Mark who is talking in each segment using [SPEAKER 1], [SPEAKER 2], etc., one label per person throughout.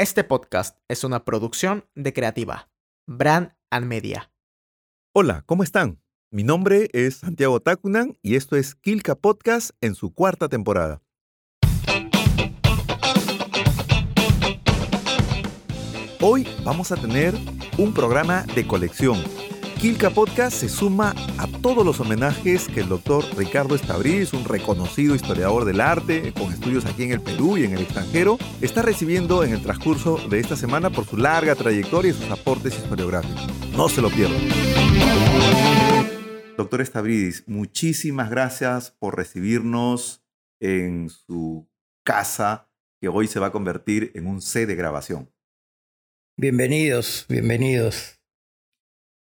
[SPEAKER 1] Este podcast es una producción de Creativa, Brand and Media.
[SPEAKER 2] Hola, ¿cómo están? Mi nombre es Santiago Tacunan y esto es Kilka Podcast en su cuarta temporada. Hoy vamos a tener un programa de colección Kilka Podcast se suma a todos los homenajes que el doctor Ricardo Estabriz, un reconocido historiador del arte con estudios aquí en el Perú y en el extranjero, está recibiendo en el transcurso de esta semana por su larga trayectoria y sus aportes historiográficos. No se lo pierdan. Doctor Estabridis, muchísimas gracias por recibirnos en su casa que hoy se va a convertir en un set de grabación.
[SPEAKER 3] Bienvenidos, bienvenidos.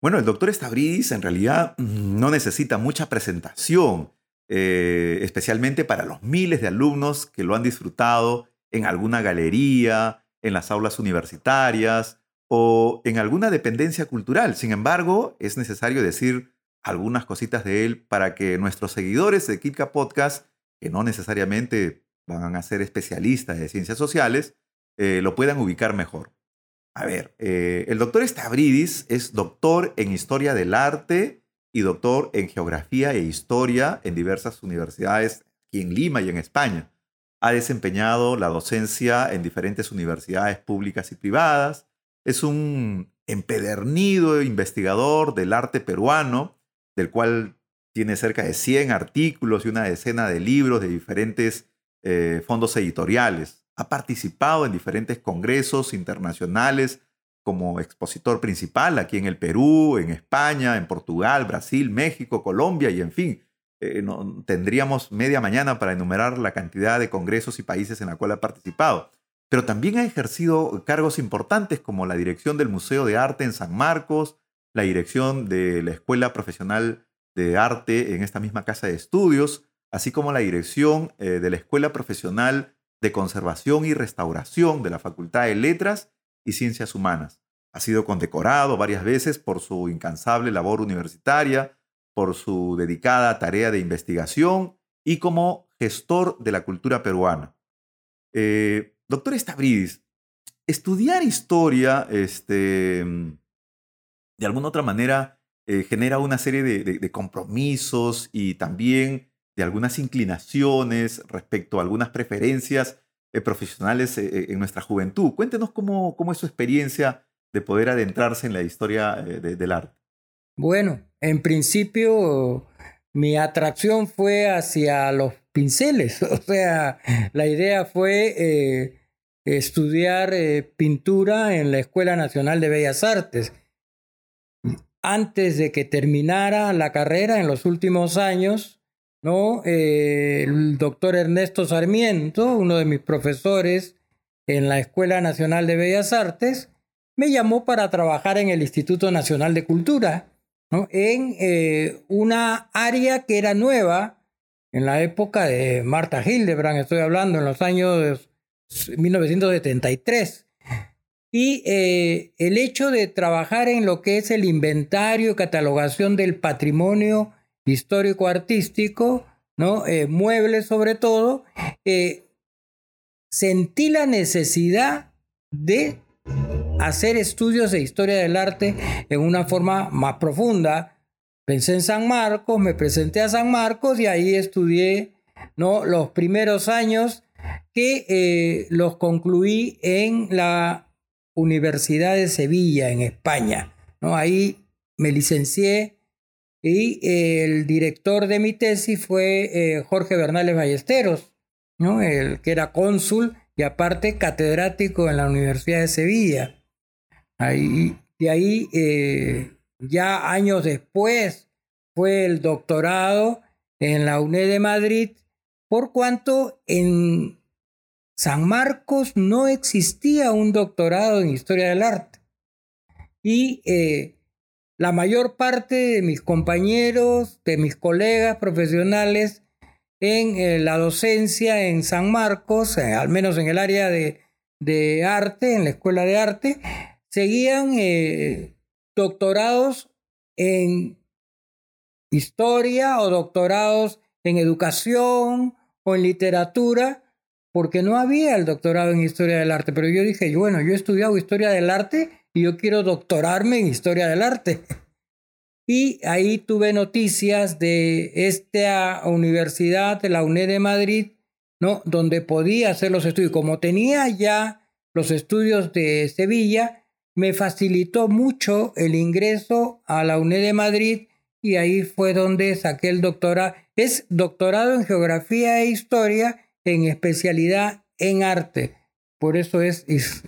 [SPEAKER 2] Bueno, el doctor Estabridis en realidad no necesita mucha presentación, eh, especialmente para los miles de alumnos que lo han disfrutado en alguna galería, en las aulas universitarias o en alguna dependencia cultural. Sin embargo, es necesario decir algunas cositas de él para que nuestros seguidores de Kitka Podcast, que no necesariamente van a ser especialistas de ciencias sociales, eh, lo puedan ubicar mejor. A ver, eh, el doctor Stavridis es doctor en Historia del Arte y doctor en Geografía e Historia en diversas universidades aquí en Lima y en España. Ha desempeñado la docencia en diferentes universidades públicas y privadas. Es un empedernido investigador del arte peruano, del cual tiene cerca de 100 artículos y una decena de libros de diferentes eh, fondos editoriales. Ha participado en diferentes congresos internacionales como expositor principal aquí en el Perú, en España, en Portugal, Brasil, México, Colombia y en fin. Eh, tendríamos media mañana para enumerar la cantidad de congresos y países en la cual ha participado. Pero también ha ejercido cargos importantes como la dirección del Museo de Arte en San Marcos, la dirección de la Escuela Profesional de Arte en esta misma casa de estudios, así como la dirección eh, de la Escuela Profesional de Conservación y Restauración de la Facultad de Letras y Ciencias Humanas. Ha sido condecorado varias veces por su incansable labor universitaria, por su dedicada tarea de investigación y como gestor de la cultura peruana. Eh, doctor Estabridis, estudiar historia, este, de alguna otra manera, eh, genera una serie de compromisos y también de algunas inclinaciones respecto a algunas preferencias eh, profesionales eh, eh, en nuestra juventud. Cuéntenos cómo, cómo, es su experiencia de poder adentrarse en la historia del arte.
[SPEAKER 3] Bueno, en principio mi atracción fue hacia los pinceles, o sea, la idea fue estudiar pintura en la Escuela Nacional de Bellas Artes. Antes de que terminara la carrera, en los últimos años, ¿no? Eh, el doctor Ernesto Sarmiento, uno de mis profesores en la Escuela Nacional de Bellas Artes, me llamó para trabajar en el Instituto Nacional de Cultura, ¿no? en eh, una área que era nueva en la época de Marta Hildebrand, estoy hablando en los años 1973. Y eh, el hecho de trabajar en lo que es el inventario y catalogación del patrimonio histórico-artístico, ¿no? Eh, muebles sobre todo, eh, sentí la necesidad de hacer estudios de historia del arte en una forma más profunda. Pensé en San Marcos, me presenté a San Marcos y ahí estudié ¿no? los primeros años que eh, los concluí en la Universidad de Sevilla, en España. ¿no? Ahí me licencié y el director de mi tesis fue eh, Jorge Bernales Ballesteros, ¿no? el que era cónsul y aparte catedrático en la Universidad de Sevilla. Ahí, de ahí, eh, ya años después, fue el doctorado en la UNED de Madrid, por cuanto en San Marcos no existía un doctorado en historia del arte. Y eh, la mayor parte de mis compañeros, de mis colegas profesionales en eh, la docencia en San Marcos, eh, al menos en el área de, arte, en la escuela de arte, seguían eh, doctorados en historia o doctorados en educación o en literatura, porque no había el doctorado en historia del arte, pero yo dije, bueno, yo he estudiado historia del arte y yo quiero doctorarme en historia del arte. Y ahí tuve noticias de esta universidad, de la UNED de Madrid, ¿no? donde podía hacer los estudios. Como tenía ya los estudios de Sevilla, me facilitó mucho el ingreso a la UNED de Madrid y ahí fue donde saqué el doctorado. Es doctorado en geografía e historia en especialidad en arte. Por eso es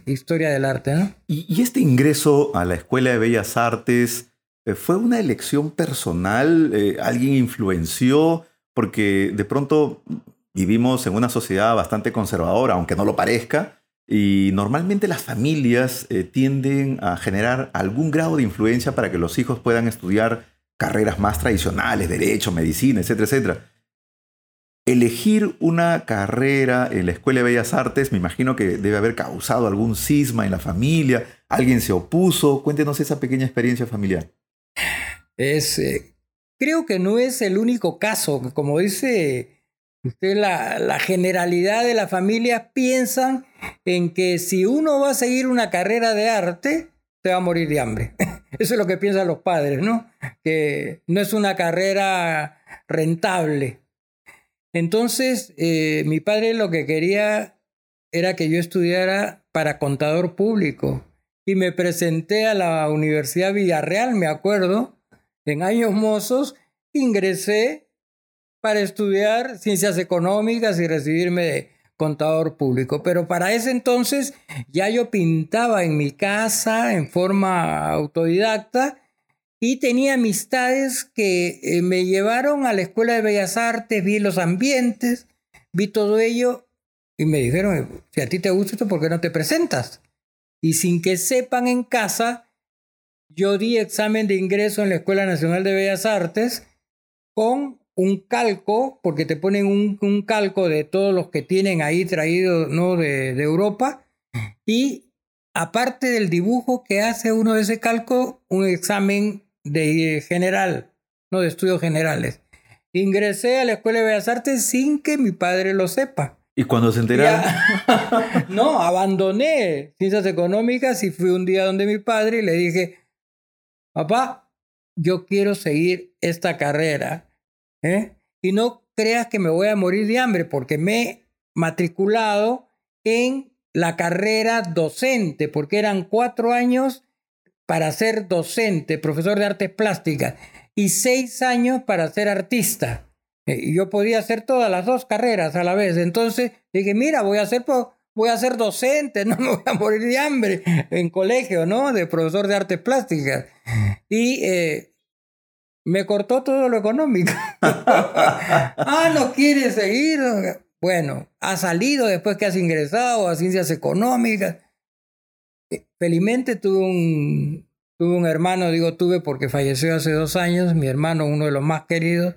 [SPEAKER 3] historia del arte, ¿no?
[SPEAKER 2] ¿Y, este ingreso a la Escuela de Bellas Artes eh, fue una elección personal? Eh, ¿Alguien influenció? Porque de pronto vivimos en una sociedad bastante conservadora, aunque no lo parezca, y normalmente las familias eh, tienden a generar algún grado de influencia para que los hijos puedan estudiar carreras más tradicionales, derecho, medicina, etcétera, etcétera. Elegir una carrera en la Escuela de Bellas Artes, me imagino que debe haber causado algún cisma en la familia, alguien se opuso. Cuéntenos esa pequeña experiencia familiar.
[SPEAKER 3] Es, eh, creo que no es el único caso, como dice usted, la, la generalidad de la familia piensan en que si uno va a seguir una carrera de arte, se va a morir de hambre. Eso es lo que piensan los padres, ¿no? Que no es una carrera rentable. Entonces, eh, mi padre lo que quería era que yo estudiara para contador público. Y me presenté a la Universidad Villarreal, me acuerdo, en años mozos, ingresé para estudiar ciencias económicas y recibirme de contador público. Pero para ese entonces ya yo pintaba en mi casa en forma autodidacta y tenía amistades que eh, me llevaron a la Escuela de Bellas Artes, vi los ambientes, vi todo ello y me dijeron, si a ti te gusta esto, ¿por qué no te presentas? Y sin que sepan en casa, yo di examen de ingreso en la Escuela Nacional de Bellas Artes con un calco, porque te ponen un, calco de todos los que tienen ahí traído ¿no? de, de Europa, y aparte del dibujo que hace uno de ese calco, un examen de general, no de estudios generales. Ingresé a la Escuela de Bellas Artes sin que mi padre lo sepa.
[SPEAKER 2] ¿Y cuando se enteraron?
[SPEAKER 3] no, abandoné ciencias económicas y fui un día donde mi padre y le dije, papá, yo quiero seguir esta carrera. ¿eh? Y no creas que me voy a morir de hambre porque me he matriculado en la carrera docente, porque eran cuatro años para ser docente, profesor de artes plásticas, y seis años para ser artista. Eh, y yo podía hacer todas las dos carreras a la vez. Entonces dije, mira, voy a ser, voy a ser docente, no me voy a morir de hambre en colegio, ¿no? De profesor de artes plásticas. Y eh, me cortó todo lo económico. ah, no quiere seguir. Bueno, ha salido después que has ingresado a ciencias económicas. Felizmente tuve un, tuve un hermano, digo tuve porque falleció hace dos años, mi hermano, uno de los más queridos.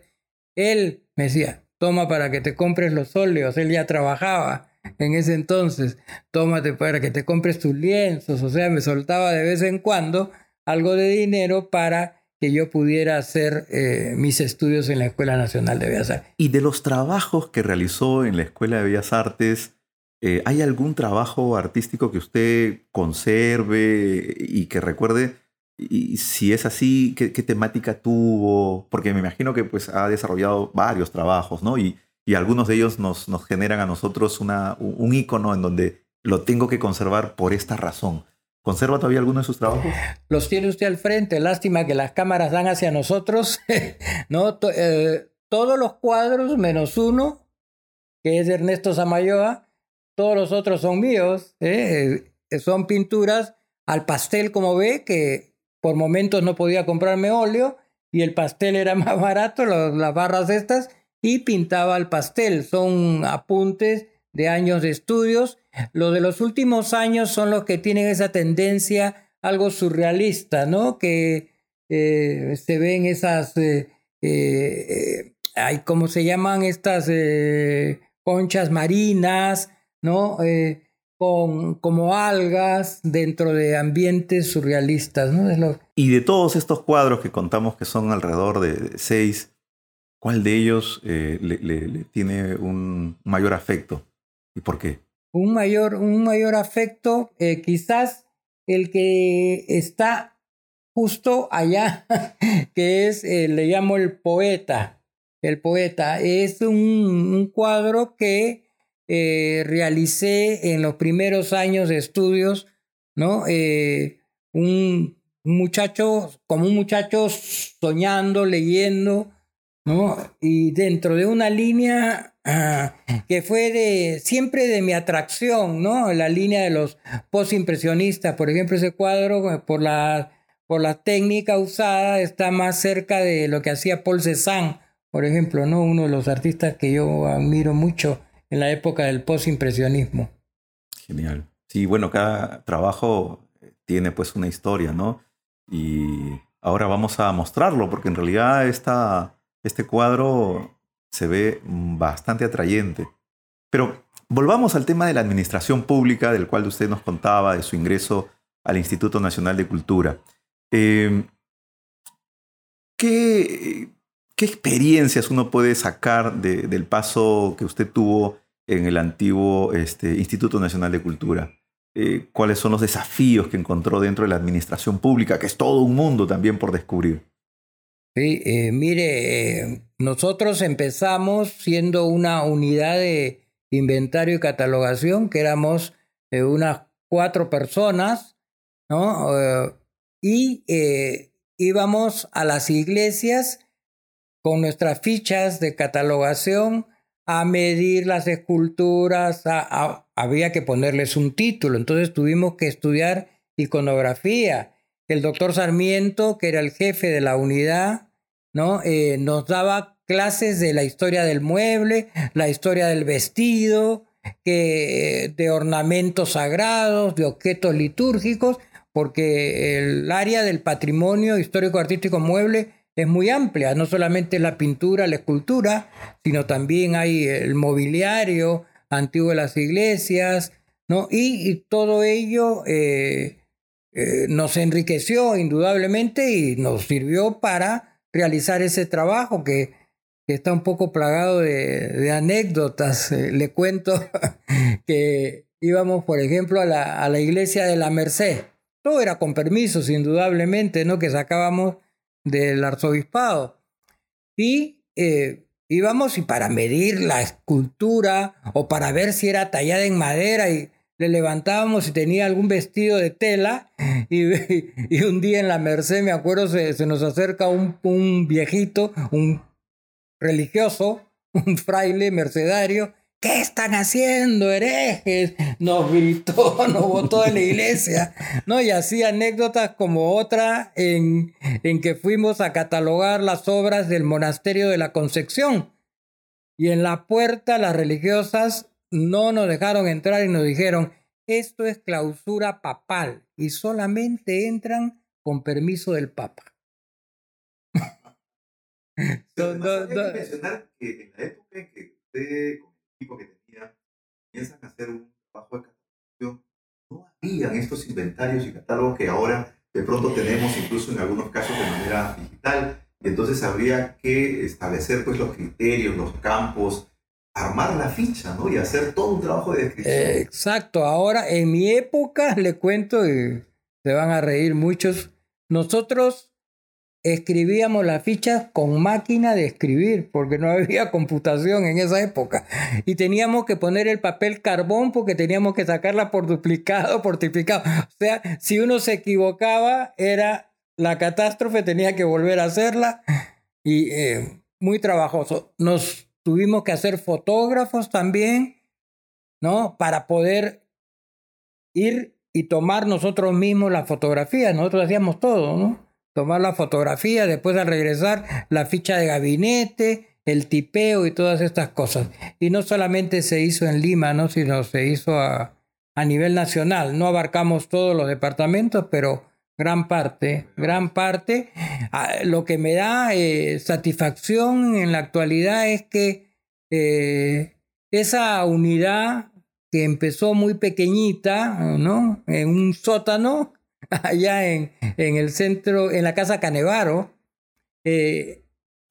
[SPEAKER 3] Él me decía, toma para que te compres los óleos, él ya trabajaba en ese entonces, tómate para que te compres tus lienzos, o sea, me soltaba de vez en cuando algo de dinero para que yo pudiera hacer eh, mis estudios en la Escuela Nacional de Bellas Artes.
[SPEAKER 2] Y de los trabajos que realizó en la Escuela de Bellas Artes, eh, ¿Hay algún trabajo artístico que usted conserve y que recuerde? Y si es así, ¿qué, temática tuvo? Porque me imagino que pues, ha desarrollado varios trabajos, ¿no? Y, y algunos de ellos nos, nos generan a nosotros una, un icono en donde lo tengo que conservar por esta razón. ¿Conserva todavía alguno de sus trabajos?
[SPEAKER 3] Los tiene usted al frente. Lástima que las cámaras dan hacia nosotros. ¿no? Eh, todos los cuadros, menos uno, que es de Ernesto Samayoa, todos los otros son míos, ¿eh? Eh, son pinturas al pastel, como ve, que por momentos no podía comprarme óleo y el pastel era más barato, las barras estas, y pintaba al pastel. Son apuntes de años de estudios. Los de los últimos años son los que tienen esa tendencia algo surrealista, ¿no? Que eh, se ven esas, ¿cómo se llaman estas conchas marinas? ¿No? Eh, con, como algas dentro de ambientes surrealistas. ¿no?
[SPEAKER 2] Y de todos estos cuadros que contamos que son alrededor de seis, ¿cuál de ellos eh, le, tiene un mayor afecto? ¿Y por qué?
[SPEAKER 3] Un mayor, un mayor afecto, eh, quizás el que está justo allá, que es, eh, le llamo el poeta. El poeta es un, cuadro que eh, realicé en los primeros años de estudios, ¿no? un, muchacho, como un muchacho soñando, leyendo, ¿no? Y dentro de una línea ah, que fue de siempre de mi atracción, ¿no? La línea de los postimpresionistas, por ejemplo, ese cuadro por la por la técnica usada está más cerca de lo que hacía Paul Cézanne, por ejemplo, ¿no? Uno de los artistas que yo admiro mucho en la época del postimpresionismo.
[SPEAKER 2] Genial. Sí, bueno, cada trabajo tiene pues una historia, ¿no? Y ahora vamos a mostrarlo porque en realidad esta, este cuadro se ve bastante atrayente. Pero volvamos al tema de la administración pública del cual usted nos contaba, de su ingreso al Instituto Nacional de Cultura. Em, ¿qué, ¿qué, experiencias uno puede sacar del paso que usted tuvo en el antiguo este, Instituto Nacional de Cultura? Eh, cuáles son los desafíos que encontró dentro de la administración pública, que es todo un mundo también por descubrir.
[SPEAKER 3] Sí, eh, mire, eh, nosotros empezamos siendo una unidad de inventario y catalogación, que éramos unas cuatro personas, ¿no? y íbamos a las iglesias con nuestras fichas de catalogación a medir las esculturas, había que ponerles un título, entonces tuvimos que estudiar iconografía. El doctor Sarmiento, que era el jefe de la unidad, ¿no? Eh, nos daba clases de la historia del mueble, la historia del vestido, que, de ornamentos sagrados, de objetos litúrgicos, porque el área del patrimonio histórico-artístico mueble es muy amplia, no solamente la pintura, la escultura, sino también hay el mobiliario antiguo de las iglesias, ¿no? Y, todo ello eh, eh, nos enriqueció indudablemente y nos sirvió para realizar ese trabajo que, está un poco plagado de, anécdotas. Eh, le cuento que íbamos, por ejemplo, a la, a la iglesia de la Merced. Todo era con permisos, indudablemente, ¿no? Que sacábamos del arzobispado. Y eh, íbamos y para medir la escultura o para ver si era tallada en madera y le levantábamos si tenía algún vestido de tela y, un día en la Merced, me acuerdo, se, se nos acerca un, un viejito, un religioso, un fraile mercedario, ¿Qué están haciendo, herejes? Nos gritó, nos botó de la iglesia, ¿no? Y así anécdotas como otra en, en que fuimos a catalogar las obras del monasterio de la Concepción. Y en la puerta las religiosas no nos dejaron entrar y nos dijeron, esto es clausura papal y solamente entran con permiso del Papa.
[SPEAKER 2] mencionar que en la época en que usted que tenía, piensan hacer un trabajo de catalogación, no habían estos inventarios y catálogos que ahora de pronto tenemos, incluso en algunos casos de manera digital. Y entonces habría que establecer pues, los criterios, los campos, armar la ficha, ¿no? Y hacer todo un trabajo de descripción.
[SPEAKER 3] exacto. Ahora, en mi época, le cuento y se van a reír muchos, nosotros escribíamos las fichas con máquina de escribir, porque no había computación en esa época. Y teníamos que poner el papel carbón porque teníamos que sacarla por duplicado, por triplicado. O sea, si uno se equivocaba, era la catástrofe, tenía que volver a hacerla. Y eh, muy trabajoso. Nos tuvimos que hacer fotógrafos también, ¿no? Para poder ir y tomar nosotros mismos la fotografía. Nosotros hacíamos todo, ¿no? Tomar la fotografía, después al regresar la ficha de gabinete, el tipeo y todas estas cosas. Y no solamente se hizo en Lima, ¿no? sino se hizo a, a nivel nacional. No abarcamos todos los departamentos, pero gran parte, gran parte. Ah, lo que me da eh, satisfacción en la actualidad es que eh, esa unidad que empezó muy pequeñita, ¿no? En un sótano, allá en, en el centro, en la Casa Canevaro, eh,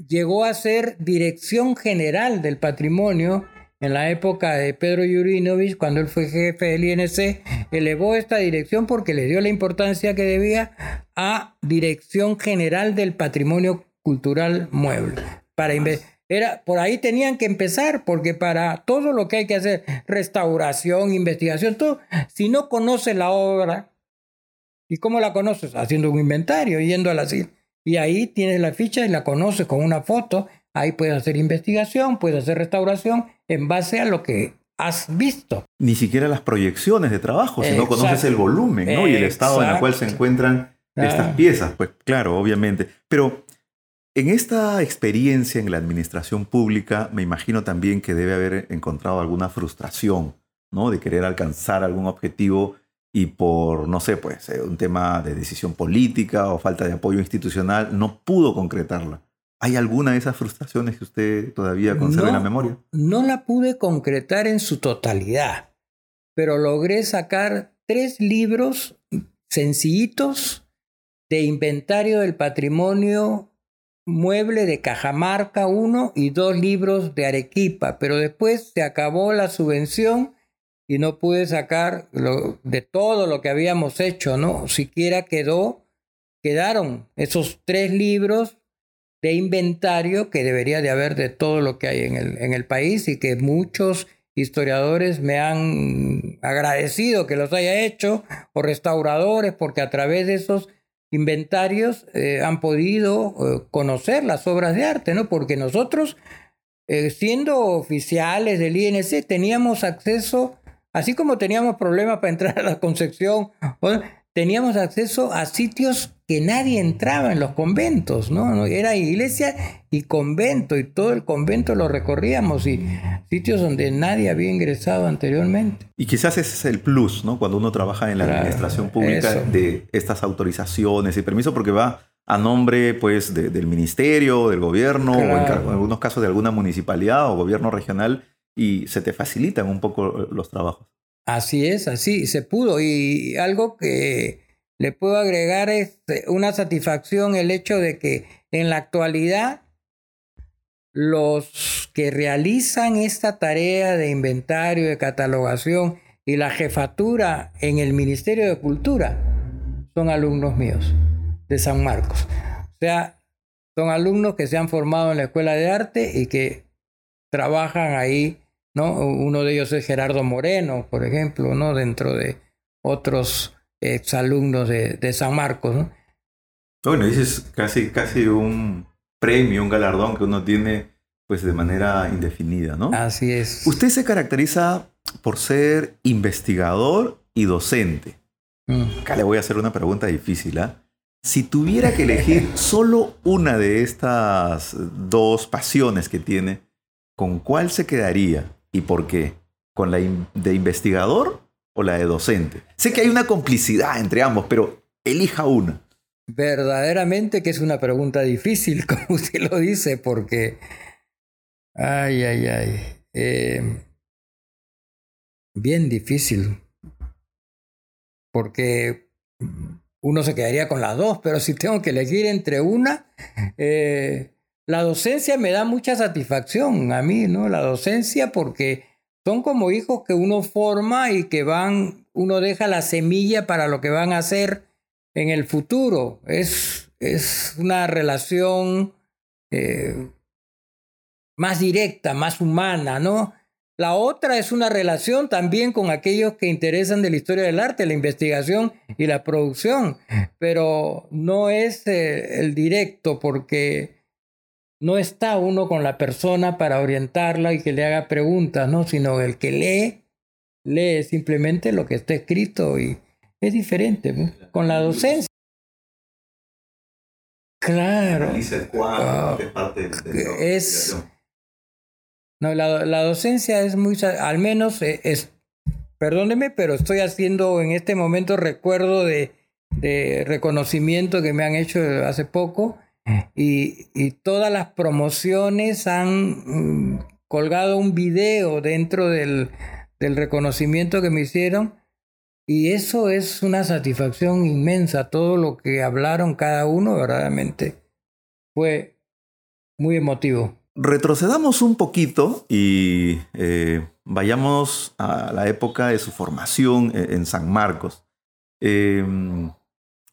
[SPEAKER 3] llegó a ser dirección general del patrimonio en la época de Pedro Yurinovich, cuando él fue jefe del INC, elevó esta dirección porque le dio la importancia que debía a Dirección General del Patrimonio Cultural Mueble. Para era, por ahí tenían que empezar, porque para todo lo que hay que hacer, restauración, investigación, todo, si no conoces la obra, ¿y cómo la conoces? Haciendo un inventario, yendo a la y ahí tienes la ficha y la conoces con una foto, ahí puedes hacer investigación, puedes hacer restauración en base a lo que has visto.
[SPEAKER 2] Ni siquiera las proyecciones de trabajo, si no conoces el volumen ¿no? y el estado en el cual se encuentran estas piezas, pues claro, obviamente. Pero en esta experiencia en la administración pública, me imagino también que debe haber encontrado alguna frustración, ¿no? De querer alcanzar algún objetivo y por, no sé, pues eh, un tema de decisión política o falta de apoyo institucional, no pudo concretarla. ¿Hay alguna de esas frustraciones que usted todavía conserva en la memoria?
[SPEAKER 3] No la pude concretar en su totalidad, pero logré sacar tres libros sencillitos de inventario del patrimonio mueble de Cajamarca uno y dos libros de Arequipa, pero después se acabó la subvención y no pude sacar de todo lo que habíamos hecho, ¿no? Siquiera quedó, quedaron esos tres libros de inventario que debería de haber de todo lo que hay en el, en el país y que muchos historiadores me han agradecido que los haya hecho, o restauradores, porque a través de esos inventarios eh, han podido eh, conocer las obras de arte, ¿no? Porque nosotros, eh, siendo oficiales del INC, teníamos acceso, así como teníamos problemas para entrar a la Concepción, teníamos acceso a sitios que nadie entraba en los conventos, ¿no? Era iglesia y convento, y todo el convento lo recorríamos, y sitios donde nadie había ingresado anteriormente.
[SPEAKER 2] Y quizás ese es el plus, ¿no? Cuando uno trabaja en la administración pública de estas autorizaciones y permisos, porque va a nombre, pues, del ministerio, del gobierno, o en, algunos casos de alguna municipalidad o gobierno regional, y se te facilitan un poco los trabajos.
[SPEAKER 3] Así es, así se pudo. Y algo que le puedo agregar es eh, una satisfacción el hecho de que en la actualidad los que realizan esta tarea de inventario, de catalogación y la jefatura en el Ministerio de Cultura son alumnos míos de San Marcos. O sea, son alumnos que se han formado en la Escuela de Arte y que trabajan ahí uno de ellos es Gerardo Moreno, por ejemplo, ¿no? Dentro de otros exalumnos de, de San Marcos, ¿no?
[SPEAKER 2] Bueno, dices casi, casi un premio, un galardón que uno tiene pues de manera indefinida, ¿no?
[SPEAKER 3] Así es.
[SPEAKER 2] Usted se caracteriza por ser investigador y docente. Mm. Acá le voy a hacer una pregunta difícil, ¿ah? Si tuviera que elegir solo una de estas dos pasiones que tiene, ¿con cuál se quedaría? ¿Y por qué? ¿Con la de investigador o la de docente? Sé que hay una complicidad entre ambos, pero elija una.
[SPEAKER 3] Verdaderamente que es una pregunta difícil, como usted lo dice, porque... Ay, ay, ay. Eh, bien difícil. Porque uno se quedaría con las dos, pero si tengo que elegir entre una, eh, la docencia me da mucha satisfacción a mí, ¿no? La docencia porque son como hijos que uno forma y que van, uno deja la semilla para lo que van a hacer en el futuro. Es, es una relación eh, más directa, más humana, ¿no? La otra es una relación también con aquellos que interesan de la historia del arte, la investigación y la producción, pero no es eh, el directo porque no está uno con la persona para orientarla y que le haga preguntas, ¿no? Sino el que lee, lee simplemente lo que está escrito y es diferente con la docencia. Claro. Ah, es no, la, la, docencia es muy, al menos eh, es, perdóneme, pero estoy haciendo en este momento recuerdo de, de reconocimiento que me han hecho hace poco y, todas las promociones han mm, colgado un video dentro del, del reconocimiento que me hicieron y eso es una satisfacción inmensa. Todo lo que hablaron cada uno verdaderamente fue muy emotivo.
[SPEAKER 2] retrocedamos un poquito y eh, vayamos a la época de su formación e, en San Marcos. Em,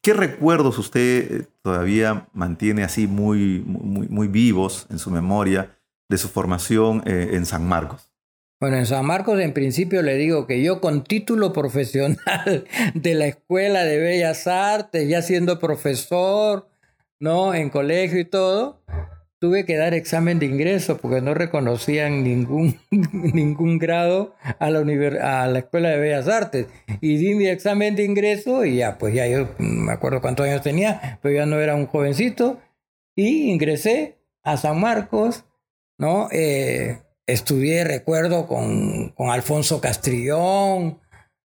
[SPEAKER 2] ¿Qué recuerdos usted todavía mantiene así muy, muy, muy vivos en su memoria de su formación eh, en San Marcos?
[SPEAKER 3] Bueno, en San Marcos en principio le digo que yo con título profesional de la Escuela de Bellas Artes, ya siendo profesor, ¿no? En colegio y todo, tuve que dar examen de ingreso porque no reconocían ningún, ningún grado a la, a la Escuela de Bellas Artes. Y di mi examen de ingreso y ya, pues ya yo me acuerdo cuántos años tenía, pero ya no era un jovencito. Y ingresé a San Marcos, ¿no? Eh, estudié, recuerdo, con, con Alfonso Castrillón,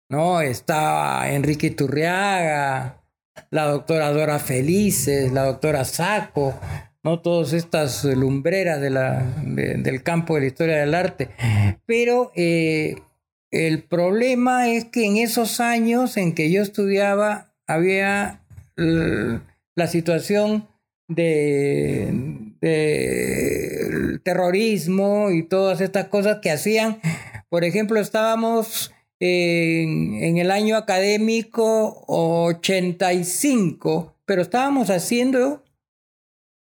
[SPEAKER 3] ¿no? Estaba Enrique Turriaga, la doctora Dora Felices, la doctora Saco, ¿no? Todas estas lumbreras del campo de la historia del arte. Pero eh, el problema es que en esos años en que yo estudiaba había la situación de, terrorismo y todas estas cosas que hacían. Por ejemplo, estábamos en, el año académico 85, pero estábamos haciendo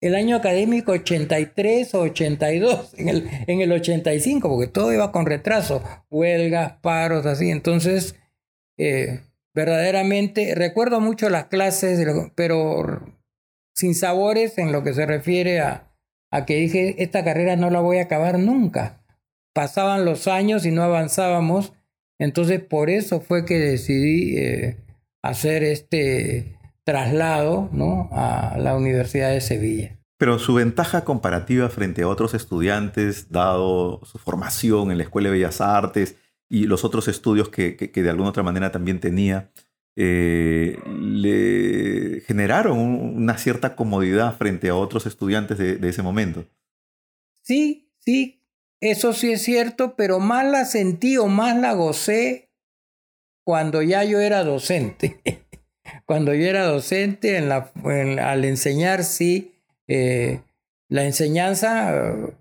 [SPEAKER 3] el año académico 83 o 82, en el, en el 85, porque todo iba con retraso, huelgas, paros, así. Entonces, eh, verdaderamente, recuerdo mucho las clases, pero sin sabores en lo que se refiere a, a que dije, esta carrera no la voy a acabar nunca. Pasaban los años y no avanzábamos, entonces por eso fue que decidí eh, hacer este traslado ¿no? a la Universidad de Sevilla.
[SPEAKER 2] Pero su ventaja comparativa frente a otros estudiantes, dado su formación en la Escuela de Bellas Artes y los otros estudios que, de alguna otra manera también tenía, eh, le generaron una cierta comodidad frente a otros estudiantes de, de ese momento.
[SPEAKER 3] Sí, sí, eso sí es cierto, pero más la sentí o más la gocé cuando ya yo era docente. cuando yo era docente, en la, al enseñar, sí, eh, la enseñanza eh,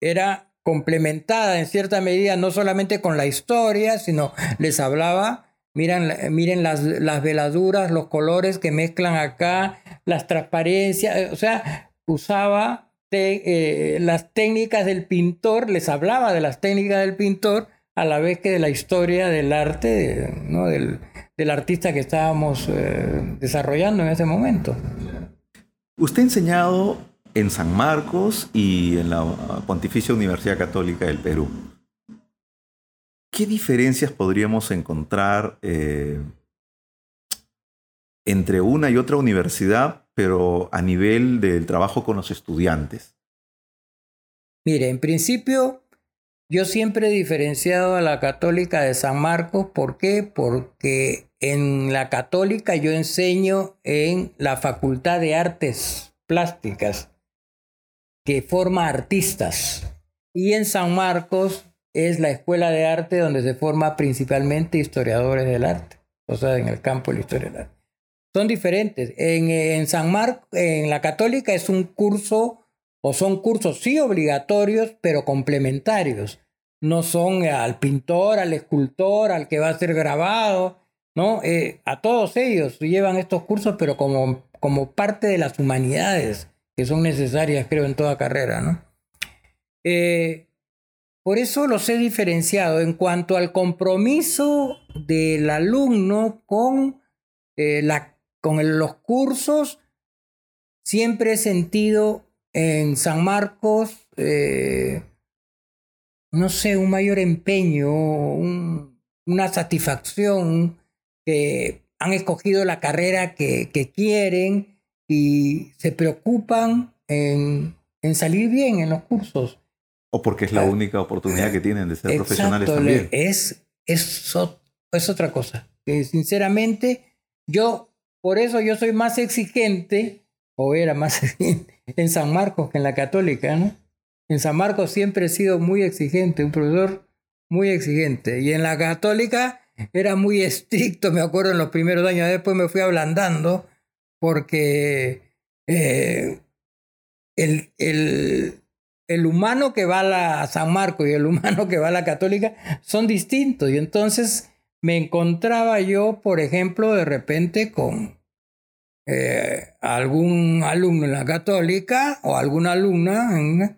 [SPEAKER 3] era complementada en cierta medida no solamente con la historia, sino les hablaba, miren, miren las, veladuras, los colores que mezclan acá, las transparencias, eh, o sea, usaba las técnicas del pintor, les hablaba de las técnicas del pintor a la vez que de la historia del arte, ¿no? del, del artista que estábamos eh, desarrollando en ese momento.
[SPEAKER 2] Usted ha enseñado en San Marcos y en la Pontificia Universidad Católica del Perú. ¿Qué diferencias podríamos encontrar eh, entre una y otra universidad, pero a nivel del trabajo con los estudiantes?
[SPEAKER 3] Mire, en principio yo siempre he diferenciado a la católica de San Marcos. ¿Por qué? Porque en la católica yo enseño en la Facultad de Artes Plásticas, que forma artistas. Y en San Marcos es la escuela de arte donde se forma principalmente historiadores del arte, o sea, en el campo de la historia del arte. Son diferentes. En, en San Marcos, en la católica es un curso o son cursos sí obligatorios, pero complementarios no son al pintor, al escultor, al que va a ser grabado, ¿no? Eh, a todos ellos llevan estos cursos, pero como, como parte de las humanidades que son necesarias, creo, en toda carrera, ¿no? Eh, por eso los he diferenciado en cuanto al compromiso del alumno con, eh, la, con los cursos. Siempre he sentido en San Marcos no sé, un mayor empeño, una satisfacción, que han escogido la carrera que, quieren y se preocupan en, salir bien en los cursos.
[SPEAKER 2] O porque es la ah, única oportunidad que tienen de ser profesionales también.
[SPEAKER 3] Es, es, es otra cosa. Que sinceramente, yo, por eso yo soy más exigente, o era más en San Marcos que en la católica, ¿no? En San Marcos siempre he sido muy exigente, un profesor muy exigente. Y en la católica era muy estricto, me acuerdo en los primeros años. Después me fui ablandando porque eh, el, el, el humano que va a, San Marcos y el humano que va a la católica son distintos. Y entonces me encontraba yo, por ejemplo, de repente con eh, algún alumno en la católica o alguna alumna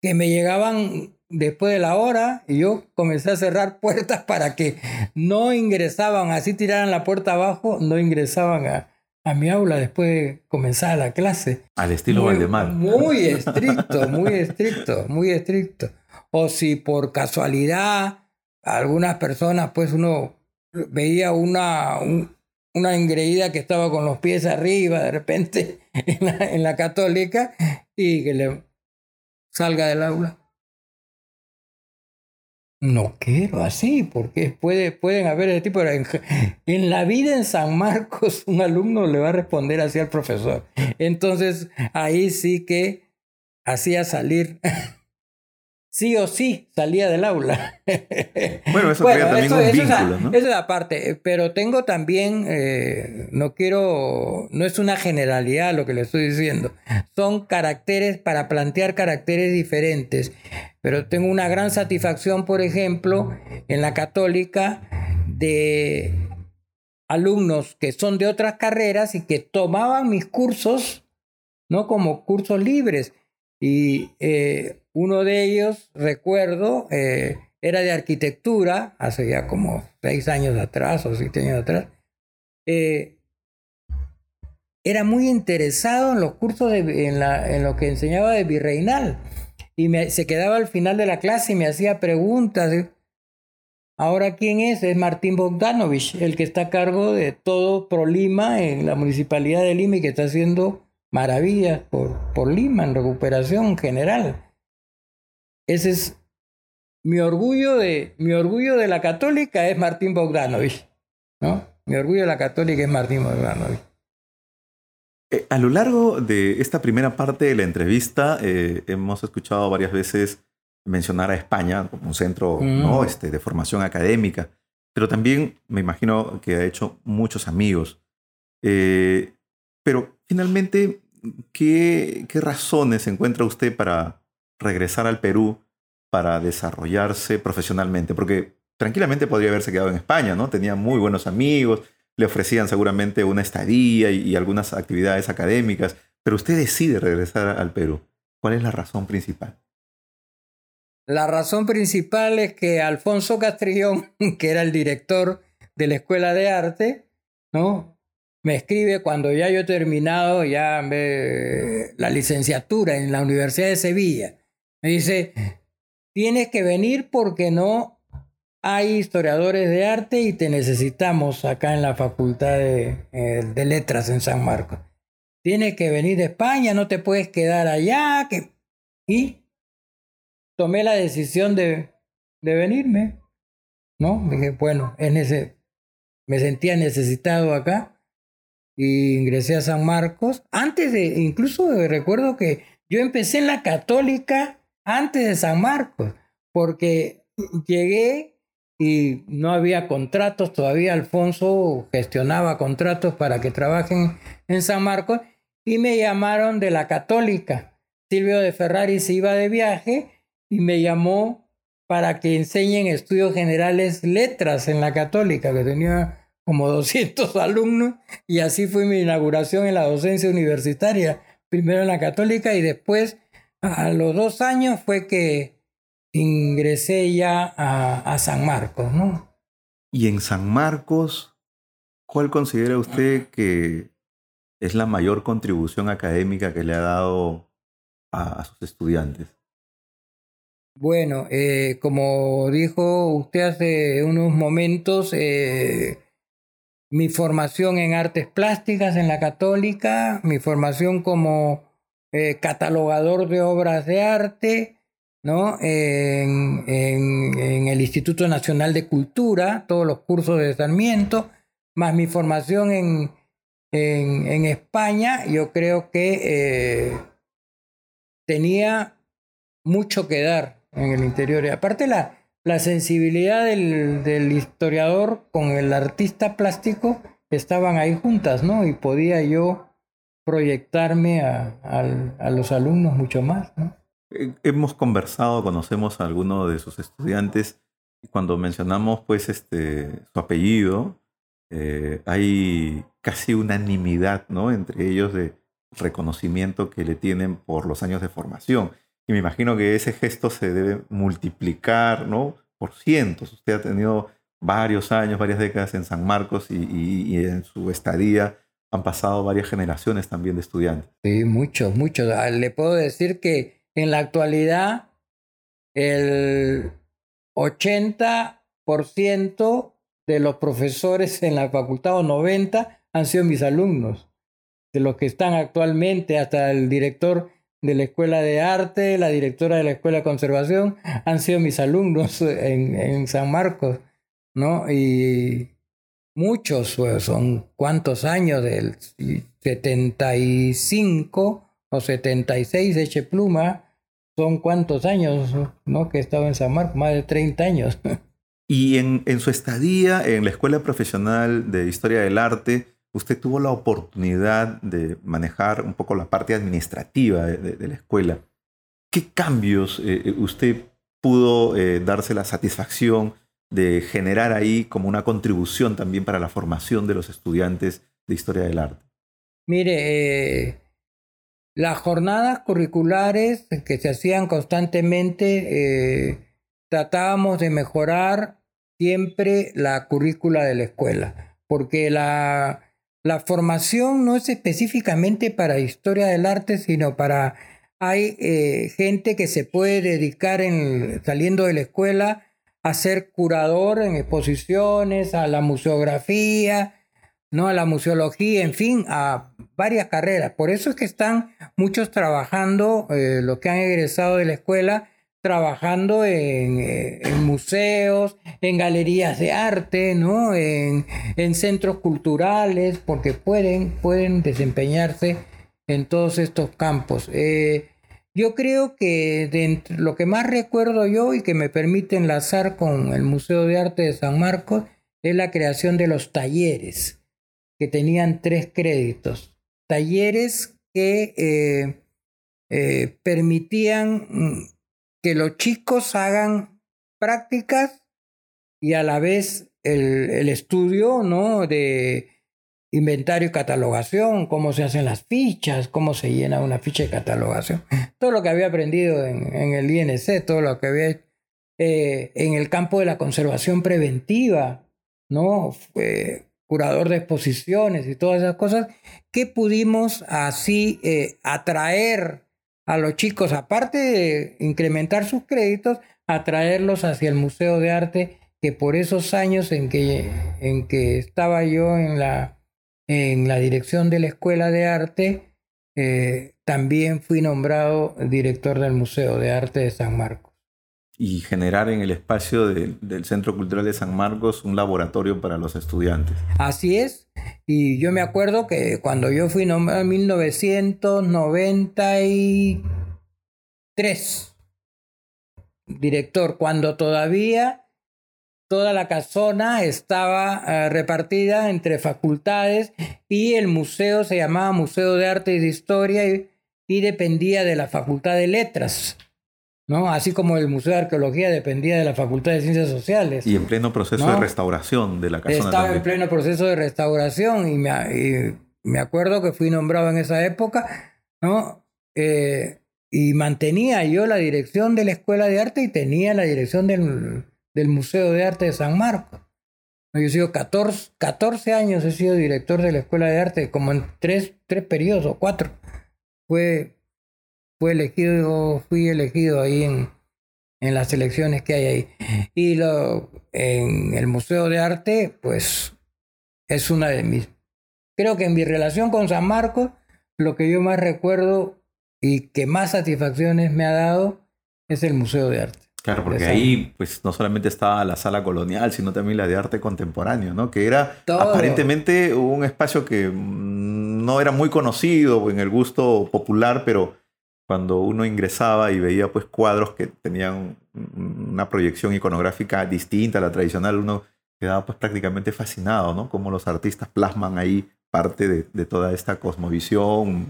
[SPEAKER 3] que me llegaban después de la hora y yo comencé a cerrar puertas para que no ingresaban, así tiraran la puerta abajo, no ingresaban a, a mi aula después de comenzar la clase.
[SPEAKER 2] Al estilo
[SPEAKER 3] muy,
[SPEAKER 2] Valdemar.
[SPEAKER 3] Muy estricto, muy estricto, muy estricto. O si por casualidad algunas personas, pues uno veía una, una engreída que estaba con los pies arriba de repente en la, católica y que le salga del aula. No quiero así, porque puede, pueden haber ese tipo de... En, en, la vida en San Marcos un alumno le va a responder así al profesor. Entonces ahí sí que hacía salir sí o sí salía del aula.
[SPEAKER 2] Bueno, eso crea también un vínculo, ¿no?
[SPEAKER 3] Eso es aparte, pero tengo también, eh, no quiero, no es una generalidad lo que le estoy diciendo, son caracteres para plantear caracteres diferentes, pero tengo una gran satisfacción, por ejemplo, en la católica de alumnos que son de otras carreras y que tomaban mis cursos, ¿no? Como cursos libres. Y eh, uno de ellos, recuerdo, eh, era de arquitectura, hace ya como seis años atrás o siete años atrás. Eh, era muy interesado en los cursos, en, lo que enseñaba de virreinal. Y me, se quedaba al final de la clase y me hacía preguntas. Ahora, ¿quién es? Es Martín Bogdanovich, el que está a cargo de todo Pro Lima en la municipalidad de Lima y que está haciendo maravillas por, por Lima en recuperación general. Ese es mi orgullo de, mi orgullo de la católica es Martín Bogdanovich, ¿no? Mi orgullo de la católica es Martín Bogdanovich.
[SPEAKER 2] Eh, a lo largo de esta primera parte de la entrevista eh, hemos escuchado varias veces mencionar a España como un centro
[SPEAKER 3] Mm.
[SPEAKER 2] ¿no? este, de formación académica, pero también me imagino que ha hecho muchos amigos. Eh, pero finalmente, ¿qué, ¿qué razones encuentra usted para regresar al Perú para desarrollarse profesionalmente? Porque tranquilamente podría haberse quedado en España, ¿no? Tenía muy buenos amigos, le ofrecían seguramente una estadía y, algunas actividades académicas, pero usted decide regresar al Perú. ¿Cuál es la razón principal?
[SPEAKER 3] La razón principal es que Alfonso Castrillón, que era el director de la Escuela de Arte, ¿no? me escribe cuando ya yo he terminado ya me, la licenciatura en la Universidad de Sevilla. Me dice, tienes que venir porque no hay historiadores de arte y te necesitamos acá en la Facultad de, eh, de Letras en San Marcos. Tienes que venir de España, no te puedes quedar allá. Que... Y tomé la decisión de, de venirme. ¿No? Dije, bueno, es nece me sentía necesitado acá y ingresé a San Marcos. Antes de, incluso recuerdo que yo empecé en la católica antes de San Marcos, porque llegué y no había contratos, todavía Alfonso gestionaba contratos para que trabajen en San Marcos y me llamaron de la católica. Silvio de Ferrari se iba de viaje y me llamó para que enseñen estudios generales letras en la católica, que tenía como 200 alumnos, y así fue mi inauguración en la docencia universitaria, primero en la católica y después, a los dos años, fue que ingresé ya a, a San Marcos, ¿no?
[SPEAKER 2] Y en San Marcos, ¿cuál considera usted que es la mayor contribución académica que le ha dado a, a sus estudiantes?
[SPEAKER 3] Bueno, eh, como dijo usted hace unos momentos, eh, mi formación en artes plásticas en la católica, mi formación como eh, catalogador de obras de arte, ¿no? En, el Instituto Nacional de Cultura, todos los cursos de Sarmiento, más mi formación en, en, en España, yo creo que eh, tenía mucho que dar en el interior. Y aparte la, la sensibilidad del, del, historiador con el artista plástico estaban ahí juntas, ¿no? Y podía yo proyectarme a, a los alumnos mucho más. ¿no?
[SPEAKER 2] Hemos conversado, conocemos a algunos de sus estudiantes y cuando mencionamos pues este, su apellido, eh, hay casi unanimidad ¿no? entre ellos de reconocimiento que le tienen por los años de formación. Y me imagino que ese gesto se debe multiplicar ¿no? por cientos. Usted ha tenido varios años, varias décadas en San Marcos y, y en su estadía han pasado varias generaciones también de estudiantes.
[SPEAKER 3] Sí, muchos, muchos. Ah, le puedo decir que en la actualidad, el 80% de los profesores en la facultad, o 90, han sido mis alumnos. De los que están actualmente, hasta el director de la Escuela de Arte, la directora de la Escuela de Conservación, han sido mis alumnos en, en San Marcos, ¿no? Y muchos, pues, son cuántos años, del 75 o 76, Eche Pluma, son cuántos años, ¿no? Que he estado en San Marcos, más de 30 años.
[SPEAKER 2] Y en, en, su estadía en la Escuela Profesional de Historia del Arte, usted tuvo la oportunidad de manejar un poco la parte administrativa de, la escuela. ¿Qué cambios eh, eh, usted pudo eh, darse la satisfacción de generar ahí como una contribución también para la formación de los estudiantes de Historia del Arte?
[SPEAKER 3] Mire, eh, las jornadas curriculares que se hacían constantemente, eh, tratábamos de mejorar siempre la currícula de la escuela, porque la, la formación no es específicamente para historia del arte, sino para... Hay eh, gente que se puede dedicar en, saliendo de la escuela a ser curador en exposiciones, a la museografía, ¿no? a la museología, en fin, a varias carreras. Por eso es que están muchos trabajando, eh, los que han egresado de la escuela, trabajando en, eh, museos, en galerías de arte, ¿no? en, centros culturales, porque pueden, pueden desempeñarse en todos estos campos. Eh, yo creo que lo que más recuerdo yo y que me permite enlazar con el Museo de Arte de San Marcos es la creación de los talleres que tenían tres créditos. Talleres que eh, eh, permitían mm, que los chicos hagan prácticas y a la vez el, el, estudio ¿no? de inventario y catalogación, cómo se hacen las fichas, cómo se llena una ficha de catalogación. Todo lo que había aprendido en, el INC, todo lo que había eh, en el campo de la conservación preventiva, ¿no? curador de exposiciones y todas esas cosas, que pudimos así eh, atraer a los chicos, aparte de incrementar sus créditos, atraerlos hacia el Museo de Arte, que por esos años en que, en que estaba yo en la, en la dirección de la Escuela de Arte, eh, también fui nombrado director del Museo de Arte de San Marcos
[SPEAKER 2] y generar en el espacio del Centro Cultural de San Marcos un laboratorio para los estudiantes.
[SPEAKER 3] Así es. Y yo me acuerdo que cuando yo fui nombrado en 1993, director, cuando todavía toda la casona estaba eh, repartida entre facultades y el museo se llamaba Museo de Arte y de Historia y dependía de la Facultad de Letras. ¿no? Así como el Museo de Arqueología dependía de la Facultad de Ciencias Sociales.
[SPEAKER 2] Y en pleno proceso de restauración de la casona.
[SPEAKER 3] Estaba en pleno proceso de restauración y me, me, acuerdo que fui nombrado en esa época, ¿no? Eh, y mantenía yo la dirección de la Escuela de Arte y tenía la dirección del, del Museo de Arte de San Marcos. Yo he sido 14, 14 años, he sido director de la Escuela de Arte, como en tres, tres periodos o cuatro. Fue fue elegido, fui elegido ahí en, en las elecciones que hay ahí. Y lo, en el Museo de Arte, pues es una de mis... Creo que en mi relación con San Marcos, lo que yo más recuerdo y que más satisfacciones me ha dado es el Museo de Arte.
[SPEAKER 2] Claro, porque ahí pues no solamente estaba la sala colonial, sino también la de arte contemporáneo, ¿no? Que era aparentemente un espacio que no era muy conocido en el gusto popular, pero cuando uno ingresaba y veía pues cuadros que tenían una proyección iconográfica distinta a la tradicional, uno quedaba pues prácticamente fascinado, ¿no? Cómo los artistas plasman ahí parte de, toda esta cosmovisión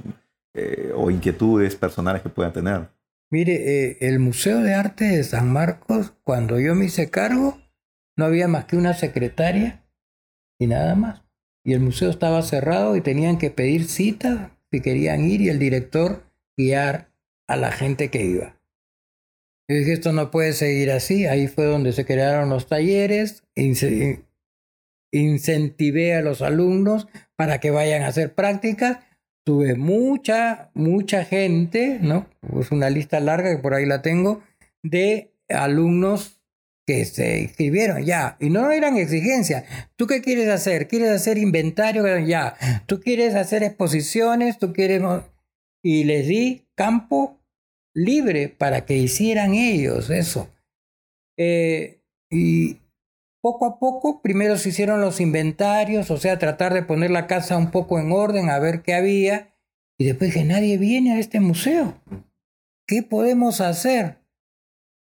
[SPEAKER 2] eh, o inquietudes personales que puedan tener.
[SPEAKER 3] Mire, eh, el Museo de Arte de San Marcos, cuando yo me hice cargo, no había más que una secretaria y nada más. Y el museo estaba cerrado y tenían que pedir cita si querían ir y el director guiar a la gente que iba. Yo dije, esto no puede seguir así. Ahí fue donde se crearon los talleres. Incentivé a los alumnos para que vayan a hacer prácticas tuve mucha, mucha gente, ¿no? Es una lista larga que por ahí la tengo, de alumnos que se inscribieron ya. Y no eran exigencias. ¿Tú qué quieres hacer? ¿Quieres hacer inventario? Ya. ¿Tú quieres hacer exposiciones? ¿Tú quieres...? Y les di campo libre para que hicieran ellos eso. Eh, y poco a poco, primero se hicieron los inventarios, o sea, tratar de poner la casa un poco en orden, a ver qué había, y después dije, nadie viene a este museo. ¿Qué podemos hacer?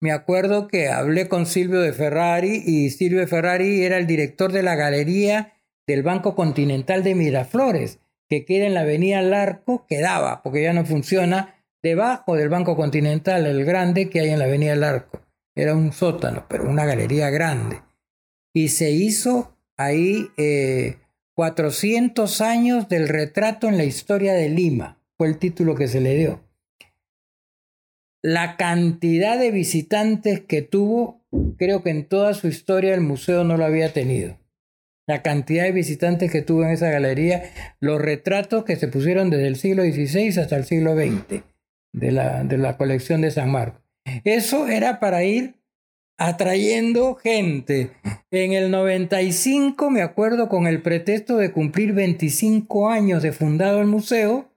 [SPEAKER 3] Me acuerdo que hablé con Silvio de Ferrari y Silvio de Ferrari era el director de la galería del Banco Continental de Miraflores, que queda en la avenida Larco, quedaba, porque ya no funciona, debajo del Banco Continental, el grande que hay en la avenida Larco. Era un sótano, pero una galería grande y se hizo ahí 400 eh, años del retrato en la historia de Lima, fue el título que se le dio. La cantidad de visitantes que tuvo, creo que en toda su historia el museo no lo había tenido. La cantidad de visitantes que tuvo en esa galería, los retratos que se pusieron desde el siglo XVI hasta el siglo XX de la, de la colección de San Marcos. Eso era para ir atrayendo gente. En el 95, me acuerdo, con el pretexto de cumplir 25 años de fundado el museo,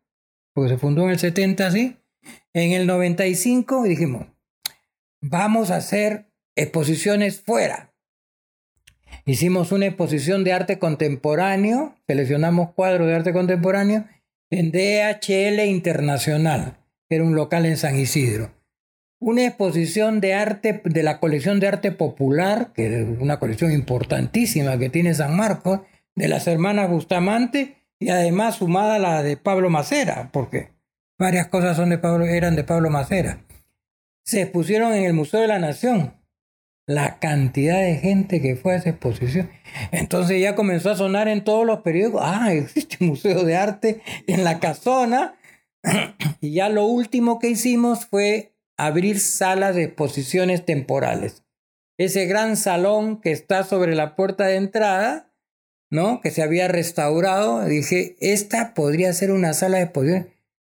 [SPEAKER 3] porque se fundó en el 70, ¿sí? En el 95 dijimos, vamos a hacer exposiciones fuera. Hicimos una exposición de arte contemporáneo, seleccionamos cuadros de arte contemporáneo en DHL Internacional, que era un local en San Isidro una exposición de arte de la colección de arte popular, que es una colección importantísima que tiene San Marcos, de las hermanas Bustamante y además sumada a la de Pablo Macera, porque varias cosas son de Pablo, eran de Pablo Macera. Se expusieron en el Museo de la Nación. La cantidad de gente que fue a esa exposición. Entonces ya comenzó a sonar en todos los periódicos, ah, existe un museo de arte en la casona. y ya lo último que hicimos fue abrir salas de exposiciones temporales. Ese gran salón que está sobre la puerta de entrada, ¿no? Que se había restaurado, dije, esta podría ser una sala de exposiciones.